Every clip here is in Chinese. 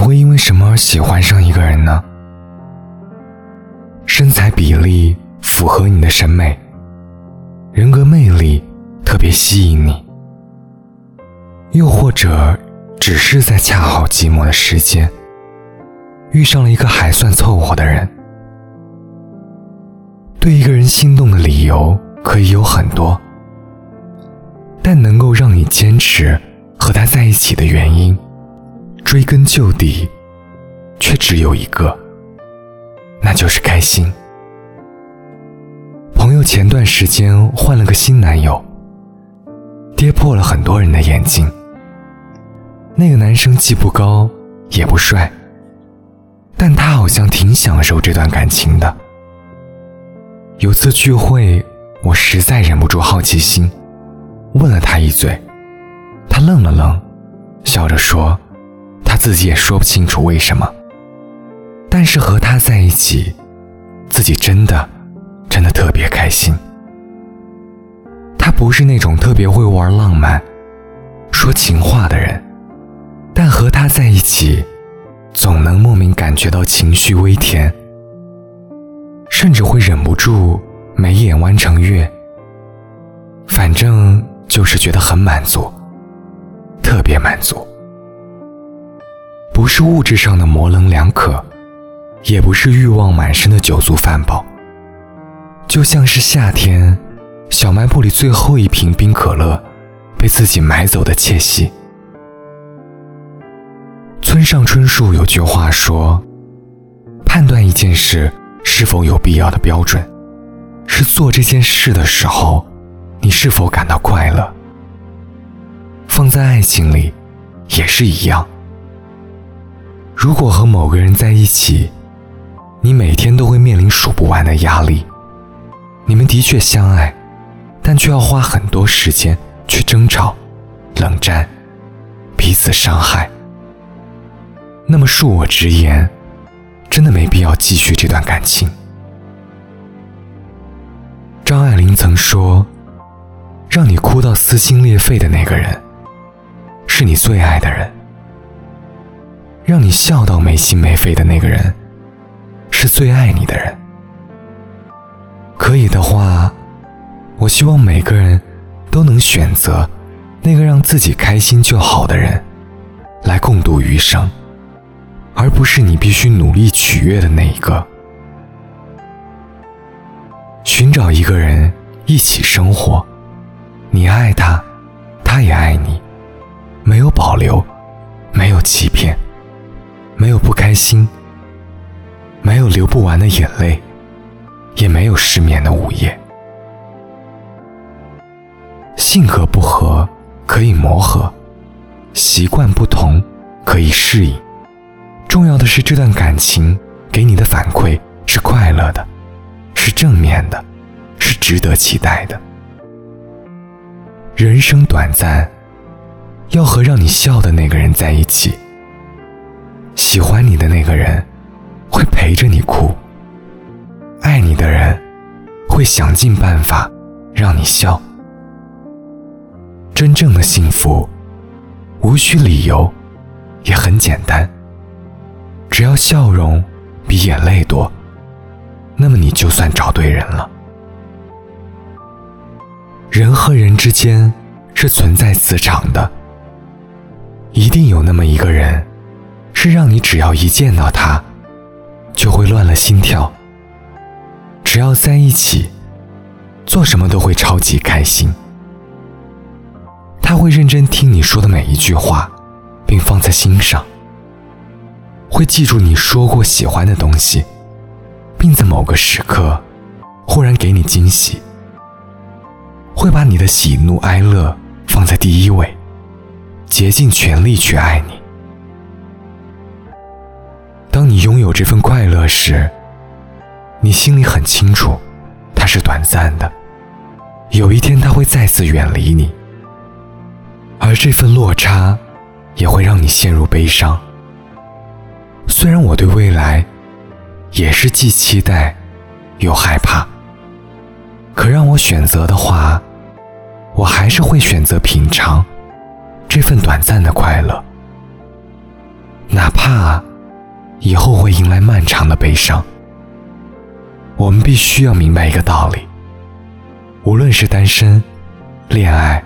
你会因为什么而喜欢上一个人呢？身材比例符合你的审美，人格魅力特别吸引你，又或者只是在恰好寂寞的时间，遇上了一个还算凑合的人。对一个人心动的理由可以有很多，但能够让你坚持和他在一起的原因。追根究底，却只有一个，那就是开心。朋友前段时间换了个新男友，跌破了很多人的眼镜。那个男生既不高也不帅，但他好像挺享受这段感情的。有次聚会，我实在忍不住好奇心，问了他一嘴，他愣了愣，笑着说。他自己也说不清楚为什么，但是和他在一起，自己真的，真的特别开心。他不是那种特别会玩浪漫、说情话的人，但和他在一起，总能莫名感觉到情绪微甜，甚至会忍不住眉眼弯成月。反正就是觉得很满足，特别满足。不是物质上的模棱两可，也不是欲望满身的酒足饭饱，就像是夏天，小卖部里最后一瓶冰可乐被自己买走的窃喜。村上春树有句话说：“判断一件事是否有必要的标准，是做这件事的时候，你是否感到快乐。”放在爱情里，也是一样。如果和某个人在一起，你每天都会面临数不完的压力。你们的确相爱，但却要花很多时间去争吵、冷战、彼此伤害。那么恕我直言，真的没必要继续这段感情。张爱玲曾说：“让你哭到撕心裂肺的那个人，是你最爱的人。”让你笑到没心没肺的那个人，是最爱你的人。可以的话，我希望每个人都能选择那个让自己开心就好的人，来共度余生，而不是你必须努力取悦的那一个。寻找一个人一起生活，你爱他，他也爱你，没有保留，没有欺骗。没有不开心，没有流不完的眼泪，也没有失眠的午夜。性格不合可以磨合，习惯不同可以适应。重要的是这段感情给你的反馈是快乐的，是正面的，是值得期待的。人生短暂，要和让你笑的那个人在一起。喜欢你的那个人，会陪着你哭；爱你的人，会想尽办法让你笑。真正的幸福，无需理由，也很简单。只要笑容比眼泪多，那么你就算找对人了。人和人之间是存在磁场的，一定有那么一个人。是让你只要一见到他，就会乱了心跳。只要在一起，做什么都会超级开心。他会认真听你说的每一句话，并放在心上。会记住你说过喜欢的东西，并在某个时刻，忽然给你惊喜。会把你的喜怒哀乐放在第一位，竭尽全力去爱你。当你拥有这份快乐时，你心里很清楚，它是短暂的，有一天它会再次远离你，而这份落差也会让你陷入悲伤。虽然我对未来也是既期待又害怕，可让我选择的话，我还是会选择品尝这份短暂的快乐。哪怕以后会迎来漫长的悲伤，我们必须要明白一个道理：无论是单身、恋爱，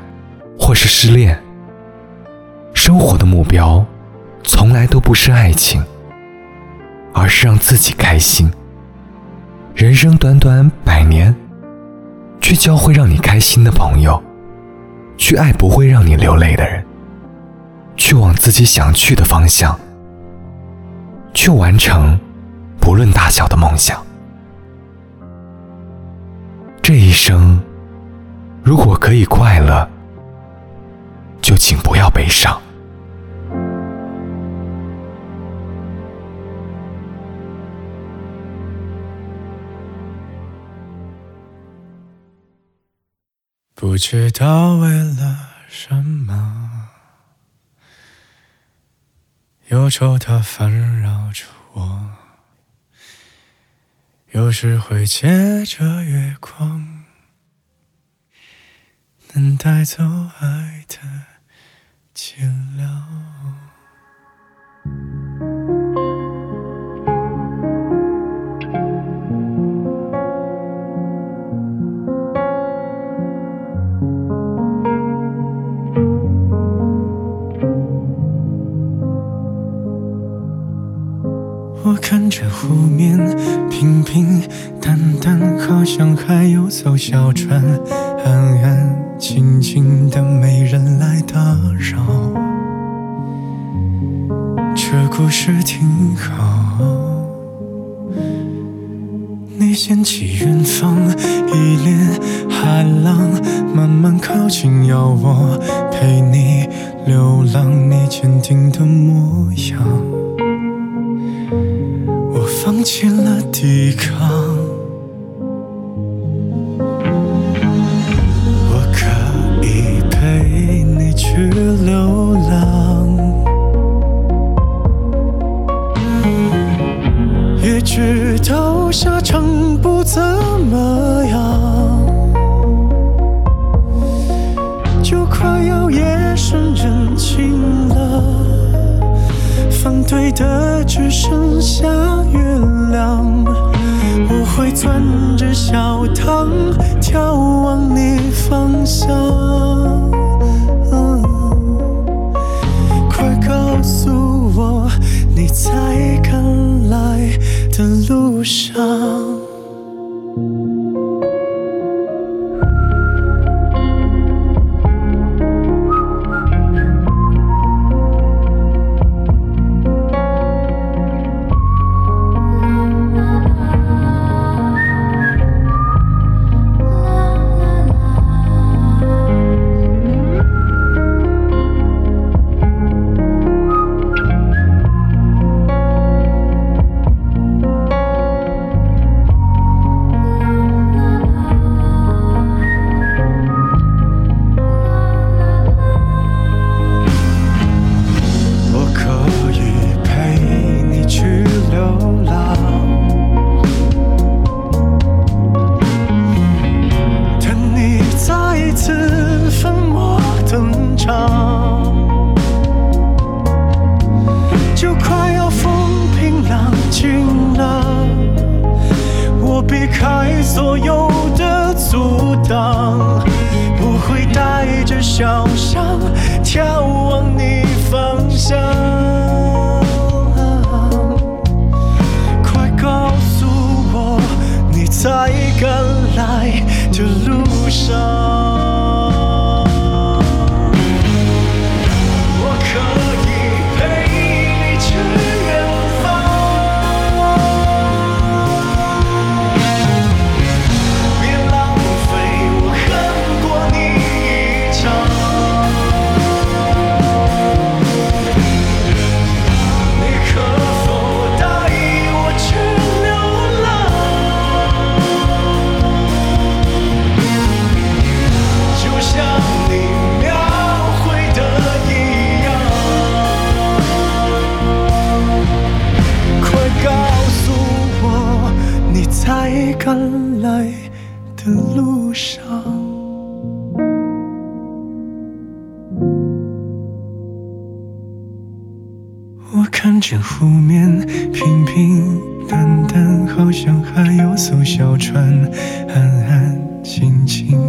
或是失恋，生活的目标从来都不是爱情，而是让自己开心。人生短短百年，去交会让你开心的朋友，去爱不会让你流泪的人，去往自己想去的方向。去完成不论大小的梦想。这一生，如果可以快乐，就请不要悲伤。不知道为了什么。忧愁它烦扰着我，有时会借着月光，能带走爱的寂寥。我看着湖面平平淡淡，好像还有艘小船，安安静静的，没人来打扰。这故事挺好。你掀起远方一帘海浪，慢慢靠近，要我陪你流浪，你坚定的模样。放弃了抵抗，对的只剩下月亮，我会攥着小糖，眺望你方向。快告诉我，你在赶来的路上。脚上眺望你方向。快告诉我，你在赶来的路上。在赶来的路上，我看。见湖面平平淡淡，好像还有艘小船安安静静。